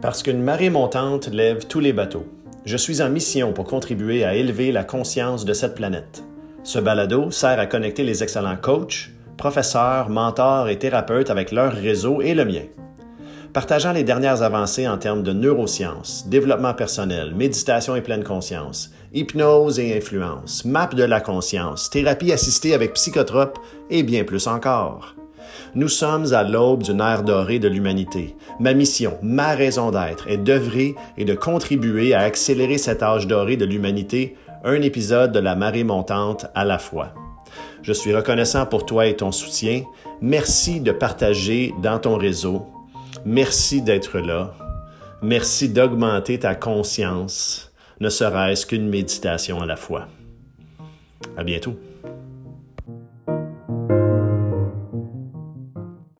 Parce qu'une marée montante lève tous les bateaux. Je suis en mission pour contribuer à élever la conscience de cette planète. Ce balado sert à connecter les excellents coachs, professeurs, mentors et thérapeutes avec leur réseau et le mien. Partageant les dernières avancées en termes de neurosciences, développement personnel, méditation et pleine conscience, hypnose et influence, map de la conscience, thérapie assistée avec psychotropes et bien plus encore. Nous sommes à l'aube d'une ère dorée de l'humanité. Ma mission, ma raison d'être est d'œuvrer et de contribuer à accélérer cet âge doré de l'humanité, un épisode de la marée montante à la fois. Je suis reconnaissant pour toi et ton soutien. Merci de partager dans ton réseau. Merci d'être là. Merci d'augmenter ta conscience, ne serait-ce qu'une méditation à la fois. À bientôt.